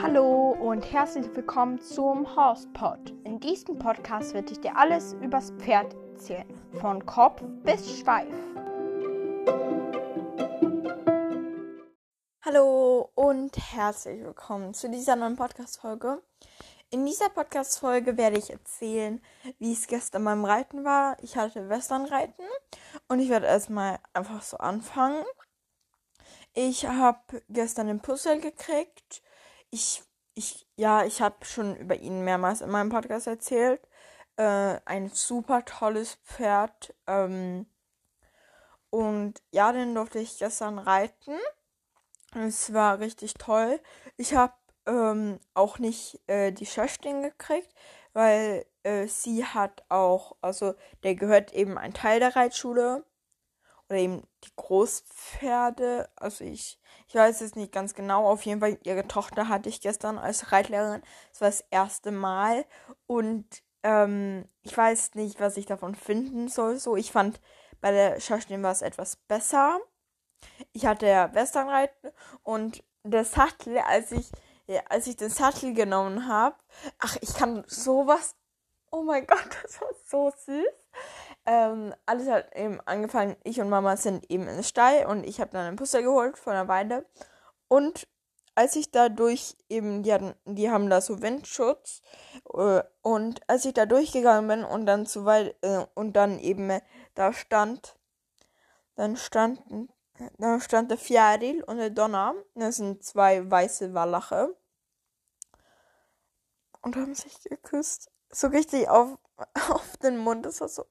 Hallo und herzlich willkommen zum Horsepod. In diesem Podcast werde ich dir alles übers Pferd erzählen, von Kopf bis Schweif. Hallo und herzlich willkommen zu dieser neuen Podcast-Folge. In dieser Podcast-Folge werde ich erzählen, wie es gestern beim Reiten war. Ich hatte Westernreiten und ich werde erstmal einfach so anfangen. Ich habe gestern den Puzzle gekriegt. Ich, ich, ja, ich habe schon über ihn mehrmals in meinem Podcast erzählt. Äh, ein super tolles Pferd. Ähm, und ja, den durfte ich gestern reiten. Es war richtig toll. Ich habe ähm, auch nicht äh, die Schöchtin gekriegt, weil äh, sie hat auch, also der gehört eben ein Teil der Reitschule oder eben die Großpferde. Also ich, ich weiß es nicht ganz genau. Auf jeden Fall ihre Tochter hatte ich gestern als Reitlehrerin. Das war das erste Mal und ähm, ich weiß nicht, was ich davon finden soll. So, ich fand bei der Schöchtin war es etwas besser. Ich hatte ja Westernreiten und der Sattel, als ich ja, als ich den Sattel genommen habe, ach, ich kann sowas. Oh mein Gott, das war so süß. Ähm, alles hat eben angefangen. Ich und Mama sind eben in den Stall und ich habe dann einen Puster geholt von der Weide. Und als ich da durch eben, die, hatten, die haben da so Windschutz. Äh, und als ich da durchgegangen bin und dann zu weit äh, und dann eben äh, da stand, dann standen da stand der Fjäril und der Donner. Das sind zwei weiße Wallache. Und haben sich geküsst. So richtig auf, auf den Mund. Das war so.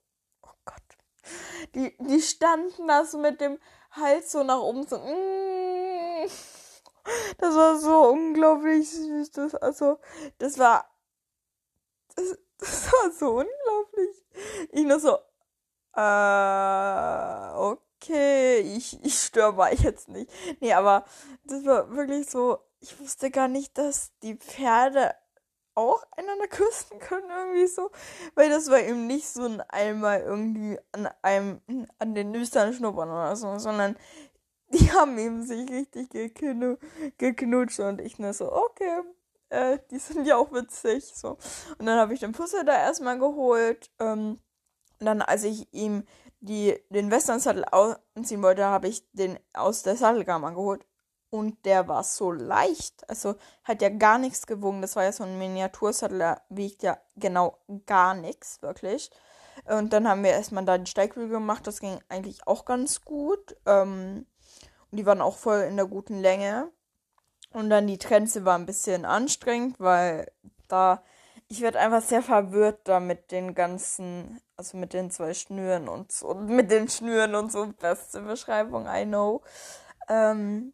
Die, die standen da so mit dem Hals so nach oben. So. Mm. Das war so unglaublich süß. Das, also, das war. Das, das war so unglaublich. Ich nur so. Äh, okay ich, ich störe jetzt nicht. Nee, aber das war wirklich so, ich wusste gar nicht, dass die Pferde auch einander küssen können, irgendwie so. Weil das war eben nicht so ein einmal irgendwie an einem, an den Nüstern schnuppern oder so, sondern die haben eben sich richtig geknu geknutscht und ich nur so, okay, äh, die sind ja auch witzig, so. Und dann habe ich den Puzzle da erstmal geholt, ähm, und dann, als ich ihm die, den Western-Sattel anziehen wollte, habe ich den aus der Sattelkammer geholt. Und der war so leicht. Also hat ja gar nichts gewogen. Das war ja so ein Miniatursattel, der wiegt ja genau gar nichts, wirklich. Und dann haben wir erstmal da die Steigbügel gemacht. Das ging eigentlich auch ganz gut. Ähm, und die waren auch voll in der guten Länge. Und dann die Trense war ein bisschen anstrengend, weil da ich werde einfach sehr verwirrt da mit den ganzen, also mit den zwei Schnüren und so, mit den Schnüren und so, beste Beschreibung, I know. Ähm,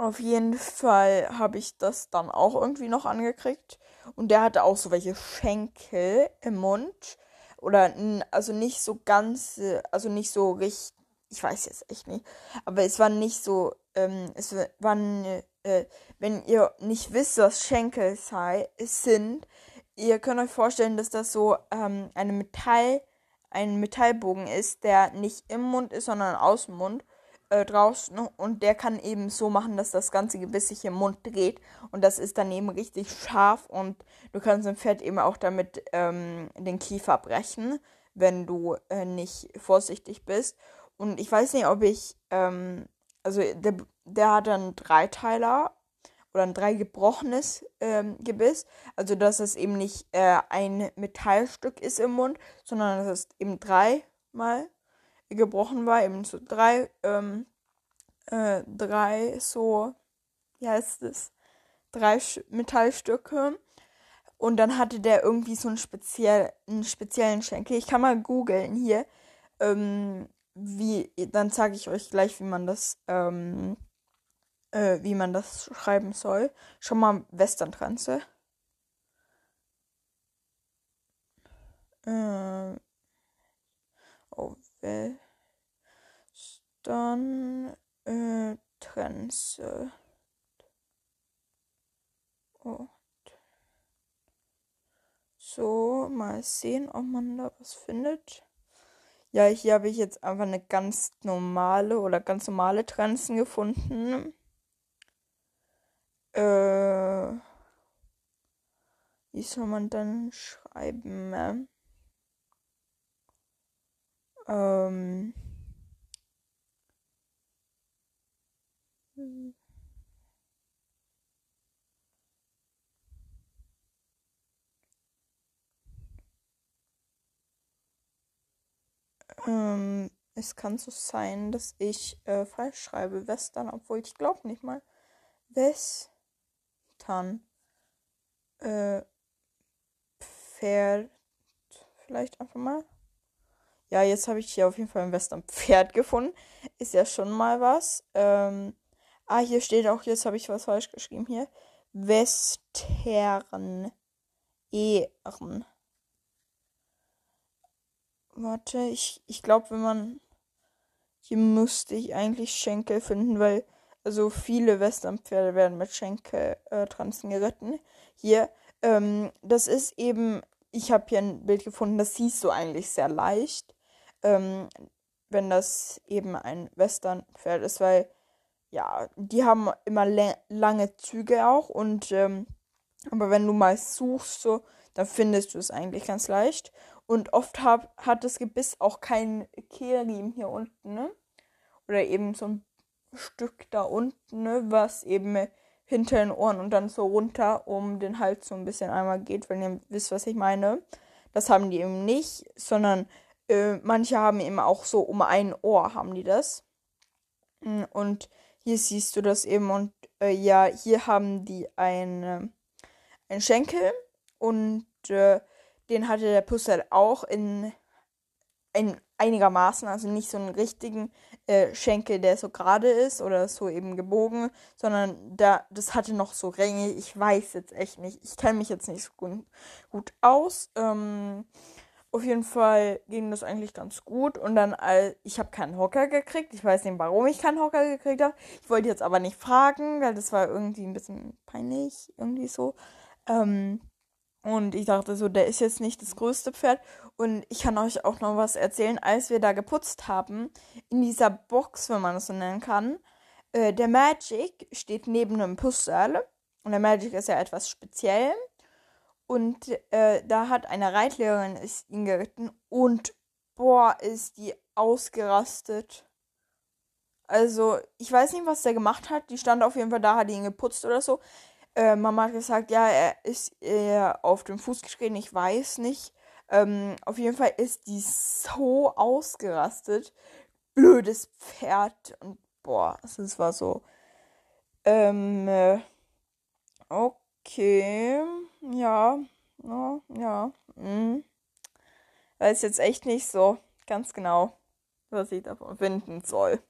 auf jeden Fall habe ich das dann auch irgendwie noch angekriegt. Und der hatte auch so welche Schenkel im Mund. Oder, also nicht so ganz, also nicht so richtig, ich weiß jetzt echt nicht. Aber es war nicht so, ähm, es waren, äh, wenn ihr nicht wisst, was Schenkel sei, sind, ihr könnt euch vorstellen, dass das so ähm, eine Metall, ein Metallbogen ist, der nicht im Mund ist, sondern aus dem Mund äh, draußen. Und der kann eben so machen, dass das ganze Gebiss sich im Mund dreht. Und das ist dann eben richtig scharf. Und du kannst im Pferd eben auch damit ähm, den Kiefer brechen, wenn du äh, nicht vorsichtig bist. Und ich weiß nicht, ob ich, ähm, also der, der hat dann Dreiteiler oder ein drei gebrochenes ähm, Gebiss. Also dass es eben nicht äh, ein Metallstück ist im Mund, sondern dass es eben dreimal gebrochen war, eben so drei, ähm, äh, drei so, wie heißt es, drei Sch Metallstücke. Und dann hatte der irgendwie so einen, speziell, einen speziellen Schenkel. Ich kann mal googeln hier. Ähm, wie, dann zeige ich euch gleich, wie man das ähm, äh, wie man das schreiben soll. Schon mal Western-Transe. Äh, oh, Western äh, Trense. Oh. So, mal sehen, ob man da was findet. Ja, hier habe ich jetzt einfach eine ganz normale oder ganz normale Trenzen gefunden. Äh, wie soll man dann schreiben? Ähm. Ähm, es kann so sein, dass ich äh, falsch schreibe. Western, obwohl ich glaube nicht mal. Western. Äh, Pferd. Vielleicht einfach mal. Ja, jetzt habe ich hier auf jeden Fall ein Western Pferd gefunden. Ist ja schon mal was. Ähm, ah, hier steht auch, jetzt habe ich was falsch geschrieben hier. Western. Ehren. Warte, ich, ich glaube, wenn man. Hier müsste ich eigentlich Schenkel finden, weil. Also viele Westernpferde werden mit Schenkeltransen äh, geritten. Hier, ähm, das ist eben. Ich habe hier ein Bild gefunden, das siehst du eigentlich sehr leicht. Ähm, wenn das eben ein Westernpferd ist, weil ja, die haben immer lange Züge auch und ähm, aber wenn du mal suchst, so, dann findest du es eigentlich ganz leicht. Und oft hab, hat das Gebiss auch keinen Kehlriemen hier unten, ne? Oder eben so ein Stück da unten, ne? Was eben hinter den Ohren und dann so runter um den Hals so ein bisschen einmal geht, wenn ihr wisst, was ich meine. Das haben die eben nicht, sondern äh, manche haben eben auch so um ein Ohr haben die das. Und hier siehst du das eben und äh, ja, hier haben die ein, ein Schenkel und äh, den hatte der Puzzle auch in, in einigermaßen, also nicht so einen richtigen äh, Schenkel, der so gerade ist oder so eben gebogen, sondern da, das hatte noch so Ränge. Ich weiß jetzt echt nicht. Ich kenne mich jetzt nicht so gut, gut aus. Ähm, auf jeden Fall ging das eigentlich ganz gut. Und dann, ich habe keinen Hocker gekriegt. Ich weiß nicht, warum ich keinen Hocker gekriegt habe. Ich wollte jetzt aber nicht fragen, weil das war irgendwie ein bisschen peinlich, irgendwie so. Ähm, und ich dachte so, der ist jetzt nicht das größte Pferd. Und ich kann euch auch noch was erzählen, als wir da geputzt haben, in dieser Box, wenn man es so nennen kann, äh, der Magic steht neben einem Puzzle. Und der Magic ist ja etwas speziell. Und äh, da hat eine Reitlehrerin ihn geritten und boah, ist die ausgerastet. Also, ich weiß nicht, was der gemacht hat. Die stand auf jeden Fall da, hat ihn geputzt oder so. Äh, Mama hat gesagt, ja, er ist eher auf dem Fuß getreten, ich weiß nicht. Ähm, auf jeden Fall ist die so ausgerastet. Blödes Pferd. Und boah, das war so. Ähm, äh, okay. Ja. Ja, ja. Hm. Weiß jetzt echt nicht so ganz genau, was ich davon finden soll.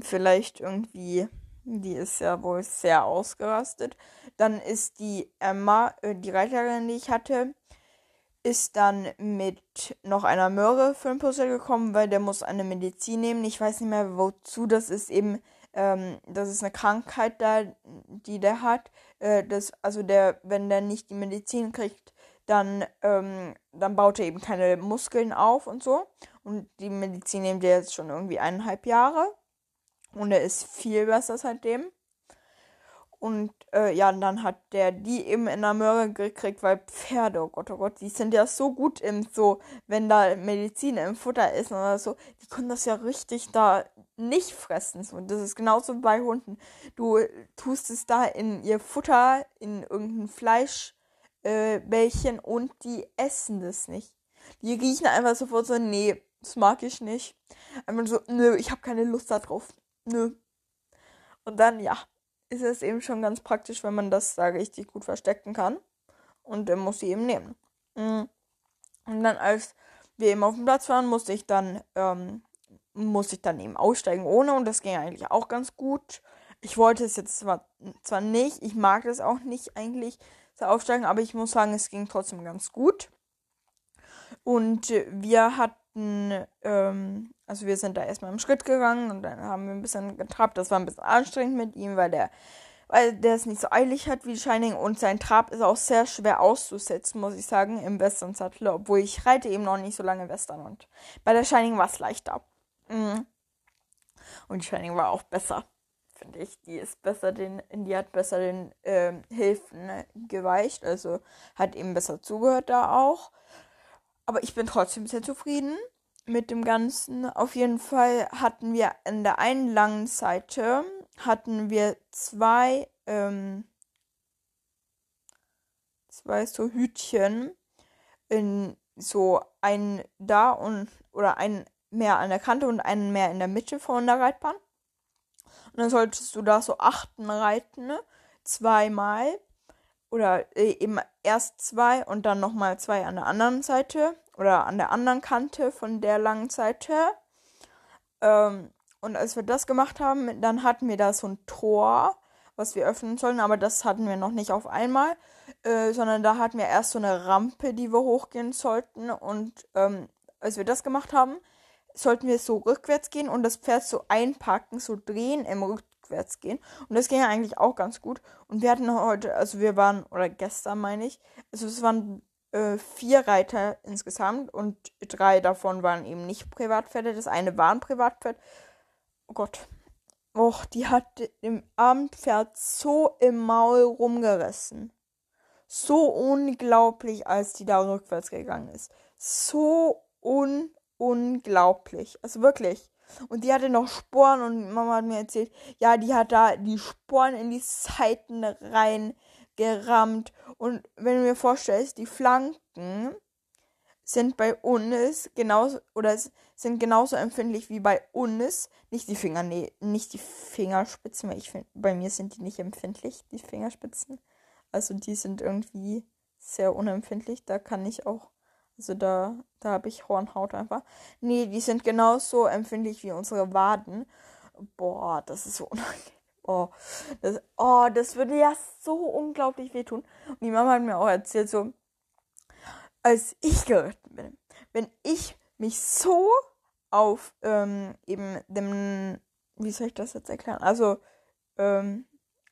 Vielleicht irgendwie die ist ja wohl sehr ausgerastet. Dann ist die Emma, äh, die Reiterin, die ich hatte, ist dann mit noch einer Möhre für den Puzzle gekommen, weil der muss eine Medizin nehmen. Ich weiß nicht mehr, wozu das ist. Eben, ähm, das ist eine Krankheit da, die der hat. Äh, das, also der, wenn der nicht die Medizin kriegt, dann, ähm, dann baut er eben keine Muskeln auf und so. Und die Medizin nimmt er jetzt schon irgendwie eineinhalb Jahre. Und er ist viel besser seitdem. Und äh, ja, und dann hat der die eben in der Möhre gekriegt, weil Pferde, oh Gott, oh Gott, die sind ja so gut im so, wenn da Medizin im Futter ist oder so, die können das ja richtig da nicht fressen. Und das ist genauso bei Hunden. Du tust es da in ihr Futter, in irgendein Fleischbällchen äh, und die essen das nicht. Die riechen einfach sofort so, nee, das mag ich nicht. Einfach so, nö, ich habe keine Lust darauf nö. Und dann, ja, ist es eben schon ganz praktisch, wenn man das da richtig gut verstecken kann. Und dann muss sie eben nehmen. Mm. Und dann, als wir eben auf dem Platz waren, musste ich dann, ähm, musste ich dann eben aussteigen ohne und das ging eigentlich auch ganz gut. Ich wollte es jetzt zwar, zwar nicht, ich mag es auch nicht eigentlich so aufsteigen, aber ich muss sagen, es ging trotzdem ganz gut. Und wir hatten ähm, also wir sind da erstmal im Schritt gegangen und dann haben wir ein bisschen getrabt. Das war ein bisschen anstrengend mit ihm, weil der weil der es nicht so eilig hat wie Shining und sein Trab ist auch sehr schwer auszusetzen, muss ich sagen, im Western-Sattel, obwohl ich reite eben noch nicht so lange Western und bei der Shining war es leichter. Mhm. Und Shining war auch besser, finde ich. Die ist besser den, die hat besser den ähm, Hilfen ne, geweicht, also hat eben besser zugehört da auch. Aber ich bin trotzdem sehr zufrieden mit dem Ganzen. Auf jeden Fall hatten wir an der einen langen Seite hatten wir zwei ähm, zwei so Hütchen in so ein da und oder ein mehr an der Kante und einen mehr in der Mitte von der Reitbahn. Und dann solltest du da so achten reiten, ne? zweimal oder äh, eben erst zwei und dann nochmal zwei an der anderen Seite oder an der anderen Kante von der langen Seite. Ähm, und als wir das gemacht haben, dann hatten wir da so ein Tor, was wir öffnen sollen, aber das hatten wir noch nicht auf einmal, äh, sondern da hatten wir erst so eine Rampe, die wir hochgehen sollten. Und ähm, als wir das gemacht haben, sollten wir so rückwärts gehen und das Pferd so einpacken, so drehen im rückwärts gehen. Und das ging ja eigentlich auch ganz gut. Und wir hatten heute, also wir waren, oder gestern meine ich, also es waren äh, vier Reiter insgesamt und drei davon waren eben nicht Privatpferde. Das eine war ein Privatpferd. Oh Gott. Och, die hat dem Abendpferd so im Maul rumgerissen. So unglaublich, als die da rückwärts gegangen ist. So un unglaublich. Also wirklich. Und die hatte noch Sporen und Mama hat mir erzählt, ja, die hat da die Sporen in die Seiten rein gerammt. Und wenn du mir vorstellst, die Flanken sind bei uns genauso oder sind genauso empfindlich wie bei uns. Nicht die Finger, nee, nicht die Fingerspitzen, weil ich finde, bei mir sind die nicht empfindlich, die Fingerspitzen. Also die sind irgendwie sehr unempfindlich. Da kann ich auch also da, da habe ich Hornhaut einfach. Nee, die sind genauso empfindlich wie unsere Waden. Boah, das ist so unangenehm. Oh das, oh, das würde ja so unglaublich wehtun. Und die Mama hat mir auch erzählt, so, als ich geritten bin, wenn ich mich so auf ähm, eben dem, wie soll ich das jetzt erklären? Also, ähm,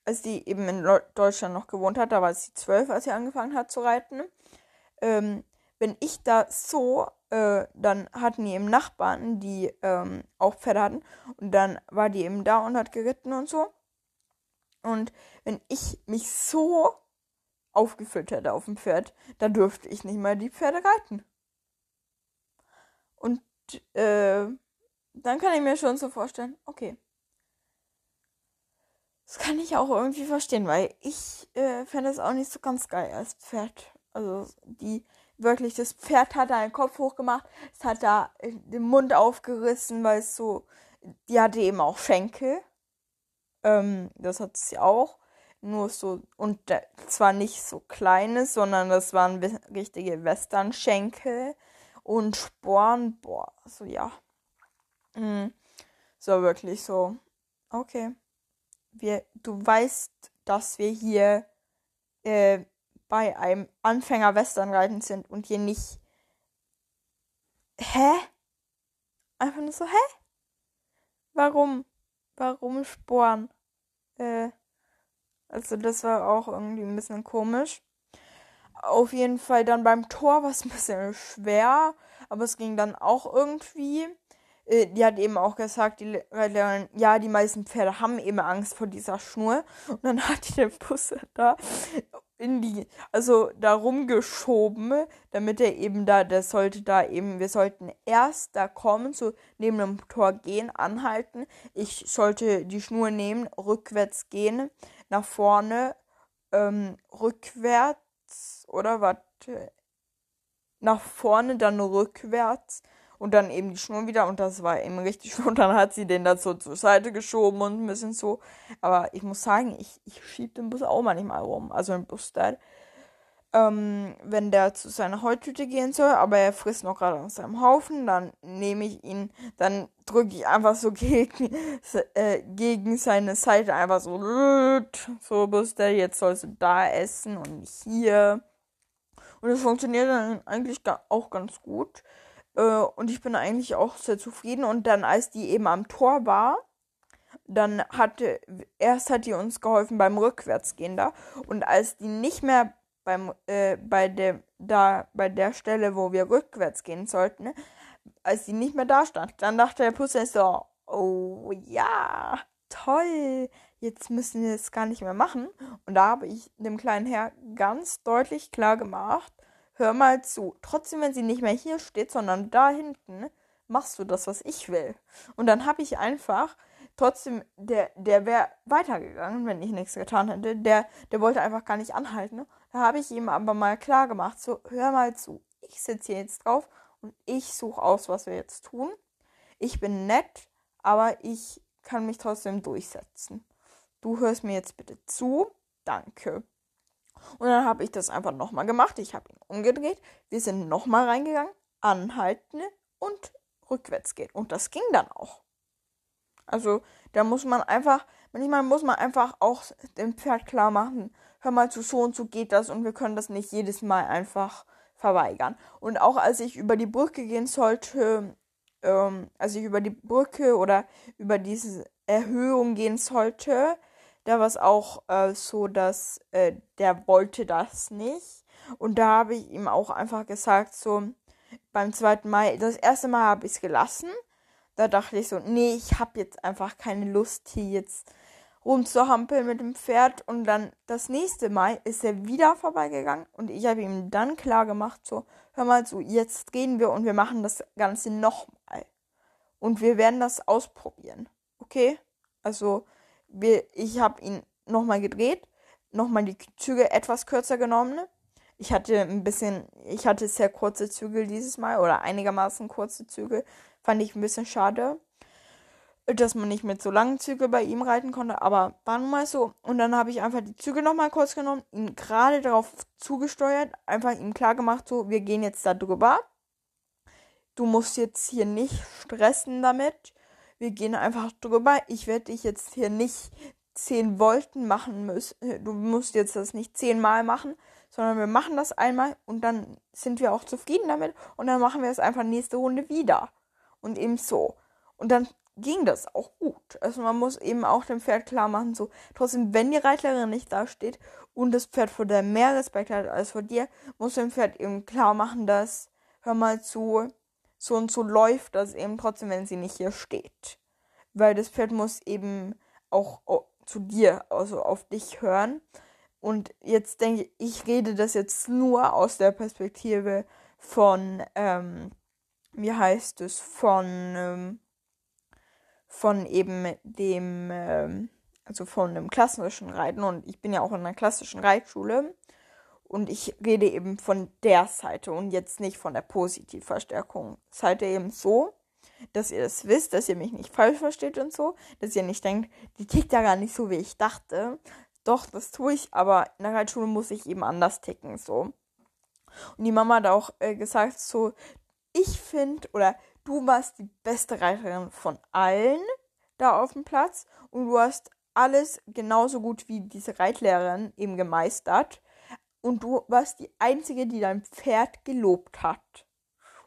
als die eben in Deutschland noch gewohnt hat, da war sie zwölf, als sie angefangen hat zu reiten. Ähm, wenn ich da so, äh, dann hatten die eben Nachbarn, die ähm, auch Pferde hatten. Und dann war die eben da und hat geritten und so. Und wenn ich mich so aufgeführt hätte auf dem Pferd, dann dürfte ich nicht mal die Pferde reiten. Und äh, dann kann ich mir schon so vorstellen, okay. Das kann ich auch irgendwie verstehen, weil ich äh, fände es auch nicht so ganz geil als Pferd. Also die wirklich, das Pferd hat da den Kopf hochgemacht, es hat da den Mund aufgerissen, weil es so, die hatte eben auch Schenkel. Ähm, das hat sie auch. Nur so, und zwar nicht so kleine, sondern das waren richtige Western-Schenkel und Sporen. Boah, so ja. Mhm. So wirklich so. Okay. Wir, du weißt, dass wir hier äh, bei einem Anfänger Westernreiten sind und hier nicht. Hä? Einfach nur so, hä? Warum? Warum Sporen? Äh, also das war auch irgendwie ein bisschen komisch. Auf jeden Fall dann beim Tor war es ein bisschen schwer, aber es ging dann auch irgendwie. Äh, die hat eben auch gesagt, die Reiterin, ja, die meisten Pferde haben eben Angst vor dieser Schnur. Und dann hat die den Busse da in die, also da rumgeschoben, damit er eben da, der sollte da eben, wir sollten erst da kommen, so neben dem Tor gehen, anhalten. Ich sollte die Schnur nehmen, rückwärts gehen, nach vorne, ähm, rückwärts, oder warte, nach vorne, dann rückwärts und dann eben die Schnur wieder und das war eben richtig. Und dann hat sie den dazu zur Seite geschoben und ein bisschen so. Aber ich muss sagen, ich, ich schieb den Bus auch manchmal rum. Also den Bus da. Ähm, wenn der zu seiner Heutüte gehen soll, aber er frisst noch gerade aus seinem Haufen, dann nehme ich ihn, dann drücke ich einfach so gegen, äh, gegen seine Seite einfach so, so Buster, jetzt sollst du da essen und hier. Und das funktioniert dann eigentlich auch ganz gut. Äh, und ich bin eigentlich auch sehr zufrieden. Und dann, als die eben am Tor war, dann hatte, erst hat die uns geholfen beim Rückwärtsgehen da. Und als die nicht mehr beim, äh, bei dem, da, bei der Stelle, wo wir rückwärts gehen sollten, als die nicht mehr da stand, dann dachte der Puzzle so, oh ja, toll, jetzt müssen wir es gar nicht mehr machen. Und da habe ich dem kleinen Herr ganz deutlich klar gemacht, hör mal zu, trotzdem wenn sie nicht mehr hier steht, sondern da hinten, machst du das, was ich will. Und dann habe ich einfach trotzdem, der, der wäre weitergegangen, wenn ich nichts getan hätte. Der, der wollte einfach gar nicht anhalten. Da habe ich ihm aber mal klar gemacht, so, hör mal zu, ich sitze hier jetzt drauf und ich suche aus, was wir jetzt tun. Ich bin nett, aber ich kann mich trotzdem durchsetzen. Du hörst mir jetzt bitte zu. Danke. Und dann habe ich das einfach nochmal gemacht. Ich habe ihn umgedreht. Wir sind nochmal reingegangen, anhalten und rückwärts gehen. Und das ging dann auch. Also da muss man einfach, manchmal muss man einfach auch dem Pferd klar machen, hör mal zu, so und so geht das und wir können das nicht jedes Mal einfach verweigern. Und auch als ich über die Brücke gehen sollte, ähm, als ich über die Brücke oder über diese Erhöhung gehen sollte, da war es auch äh, so, dass äh, der wollte das nicht. Und da habe ich ihm auch einfach gesagt, so beim zweiten Mal, das erste Mal habe ich es gelassen. Da dachte ich so, nee, ich habe jetzt einfach keine Lust, hier jetzt rumzuhampeln mit dem Pferd. Und dann das nächste Mal ist er wieder vorbeigegangen und ich habe ihm dann klar gemacht, so, hör mal so, jetzt gehen wir und wir machen das Ganze nochmal. Und wir werden das ausprobieren. Okay? Also, wir, ich habe ihn nochmal gedreht, nochmal die Züge etwas kürzer genommen. Ich hatte ein bisschen, ich hatte sehr kurze Zügel dieses Mal oder einigermaßen kurze Zügel. Fand ich ein bisschen schade dass man nicht mit so langen Zügen bei ihm reiten konnte, aber war nun mal so. Und dann habe ich einfach die Züge nochmal kurz genommen, ihn gerade darauf zugesteuert, einfach ihm klar gemacht, so, wir gehen jetzt da drüber. Du musst jetzt hier nicht stressen damit. Wir gehen einfach drüber. Ich werde dich jetzt hier nicht 10 Volten machen müssen. Du musst jetzt das nicht zehnmal machen, sondern wir machen das einmal und dann sind wir auch zufrieden damit und dann machen wir es einfach nächste Runde wieder. Und eben so. Und dann ging das auch gut. Also man muss eben auch dem Pferd klar machen, so trotzdem, wenn die Reitlerin nicht da steht und das Pferd vor dir mehr Respekt hat als vor dir, muss dem Pferd eben klar machen, dass, hör mal zu, so und so läuft das eben trotzdem, wenn sie nicht hier steht. Weil das Pferd muss eben auch zu dir, also auf dich hören. Und jetzt denke ich, ich rede das jetzt nur aus der Perspektive von, ähm, wie heißt es, von, ähm, von eben dem, äh, also von dem klassischen Reiten und ich bin ja auch in einer klassischen Reitschule und ich rede eben von der Seite und jetzt nicht von der Positivverstärkung. Seite eben so, dass ihr das wisst, dass ihr mich nicht falsch versteht und so, dass ihr nicht denkt, die tickt ja gar nicht so, wie ich dachte. Doch, das tue ich, aber in der Reitschule muss ich eben anders ticken, so. Und die Mama hat auch äh, gesagt, so, ich finde, oder du warst die beste Reiterin von allen da auf dem Platz und du hast alles genauso gut wie diese Reitlehrerin eben gemeistert. Und du warst die Einzige, die dein Pferd gelobt hat.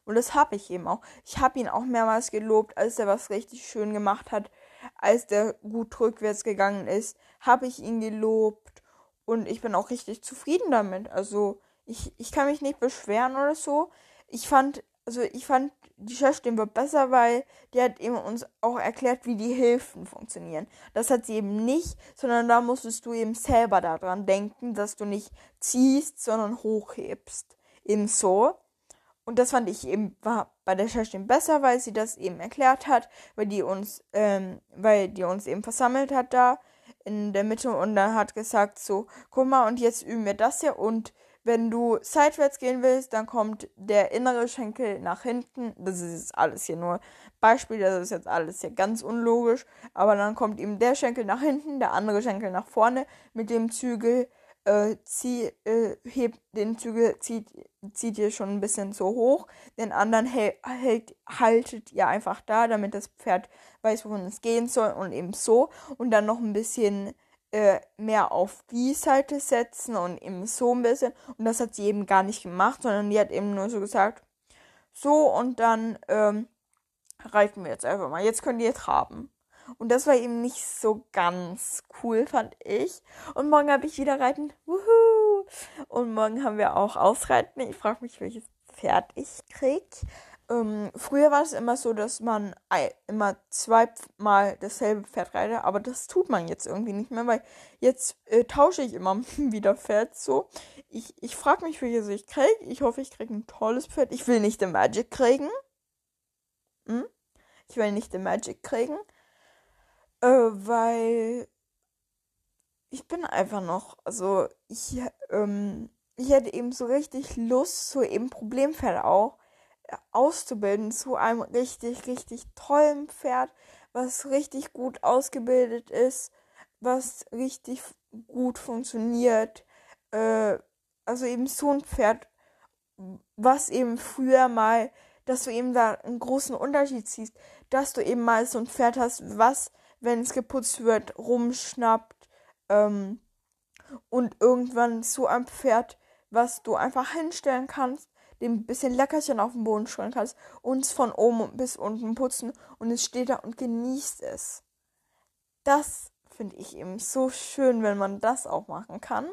Und das habe ich eben auch. Ich habe ihn auch mehrmals gelobt, als er was richtig schön gemacht hat, als der gut rückwärts gegangen ist, habe ich ihn gelobt. Und ich bin auch richtig zufrieden damit. Also ich, ich kann mich nicht beschweren oder so. Ich fand, also ich fand die Chefstimme wird besser, weil die hat eben uns auch erklärt, wie die Hilfen funktionieren. Das hat sie eben nicht, sondern da musstest du eben selber daran denken, dass du nicht ziehst, sondern hochhebst. Eben so. Und das fand ich eben war bei der Chefstimme besser, weil sie das eben erklärt hat, weil die uns, ähm, weil die uns eben versammelt hat da in der Mitte und dann hat gesagt so, guck mal und jetzt üben wir das hier und wenn du seitwärts gehen willst, dann kommt der innere Schenkel nach hinten. Das ist alles hier nur Beispiel, das ist jetzt alles hier ganz unlogisch. Aber dann kommt eben der Schenkel nach hinten, der andere Schenkel nach vorne mit dem Zügel. Äh, zieh, äh, hebt den Zügel, zieht, zieht ihr schon ein bisschen so hoch. Den anderen hält, haltet ihr einfach da, damit das Pferd weiß, wohin es gehen soll und eben so. Und dann noch ein bisschen äh, mehr auf die Seite setzen und eben so ein bisschen. Und das hat sie eben gar nicht gemacht, sondern die hat eben nur so gesagt, so und dann ähm, reiten wir jetzt einfach mal. Jetzt könnt ihr traben. Und das war eben nicht so ganz cool, fand ich. Und morgen habe ich wieder Reiten. Wuhu! Und morgen haben wir auch Ausreiten. Ich frage mich, welches Pferd ich krieg. Ähm, früher war es immer so, dass man immer zweimal dasselbe Pferd reitet, aber das tut man jetzt irgendwie nicht mehr, weil jetzt äh, tausche ich immer wieder Pferd so. Ich, ich frage mich, welches ich kriege. Ich hoffe, ich kriege ein tolles Pferd. Ich will nicht den Magic kriegen. Hm? Ich will nicht den Magic kriegen. Äh, weil ich bin einfach noch, also ich, ähm, ich hätte eben so richtig Lust, so eben Problempferde auch auszubilden zu einem richtig, richtig tollen Pferd, was richtig gut ausgebildet ist, was richtig gut funktioniert. Äh, also eben so ein Pferd, was eben früher mal, dass du eben da einen großen Unterschied siehst, dass du eben mal so ein Pferd hast, was, wenn es geputzt wird, rumschnappt ähm, und irgendwann so ein Pferd, was du einfach hinstellen kannst dem ein bisschen Leckerchen auf den Boden streuen kannst, uns von oben bis unten putzen und es steht da und genießt es. Das finde ich eben so schön, wenn man das auch machen kann.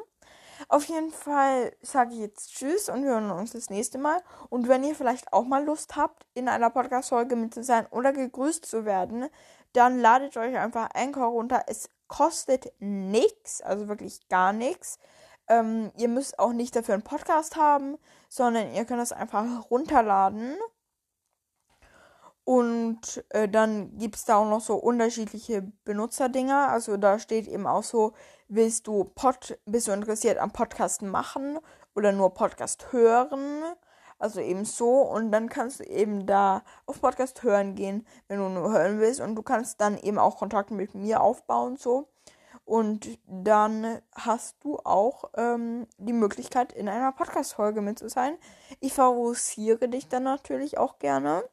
Auf jeden Fall sage ich jetzt Tschüss und wir hören uns das nächste Mal. Und wenn ihr vielleicht auch mal Lust habt, in einer Podcast-Folge mit zu sein oder gegrüßt zu werden, dann ladet euch einfach Anchor runter. Es kostet nichts, also wirklich gar nichts. Ähm, ihr müsst auch nicht dafür einen Podcast haben, sondern ihr könnt das einfach runterladen. Und äh, dann gibt es da auch noch so unterschiedliche Benutzerdinger. Also da steht eben auch so, willst du Pod, bist du interessiert am Podcast machen oder nur Podcast hören? Also eben so. Und dann kannst du eben da auf Podcast hören gehen, wenn du nur hören willst. Und du kannst dann eben auch Kontakt mit mir aufbauen, so. Und dann hast du auch ähm, die Möglichkeit, in einer Podcast-Folge mit zu sein. Ich favorisiere dich dann natürlich auch gerne.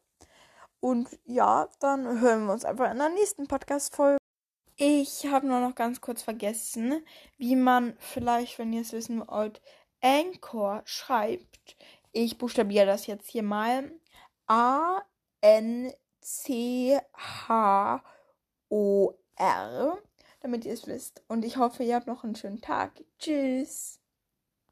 Und ja, dann hören wir uns einfach in der nächsten Podcast-Folge. Ich habe nur noch ganz kurz vergessen, wie man vielleicht, wenn ihr es wissen wollt, Anchor schreibt. Ich buchstabiere das jetzt hier mal. A N C H O R damit ihr es wisst. Und ich hoffe, ihr habt noch einen schönen Tag. Tschüss.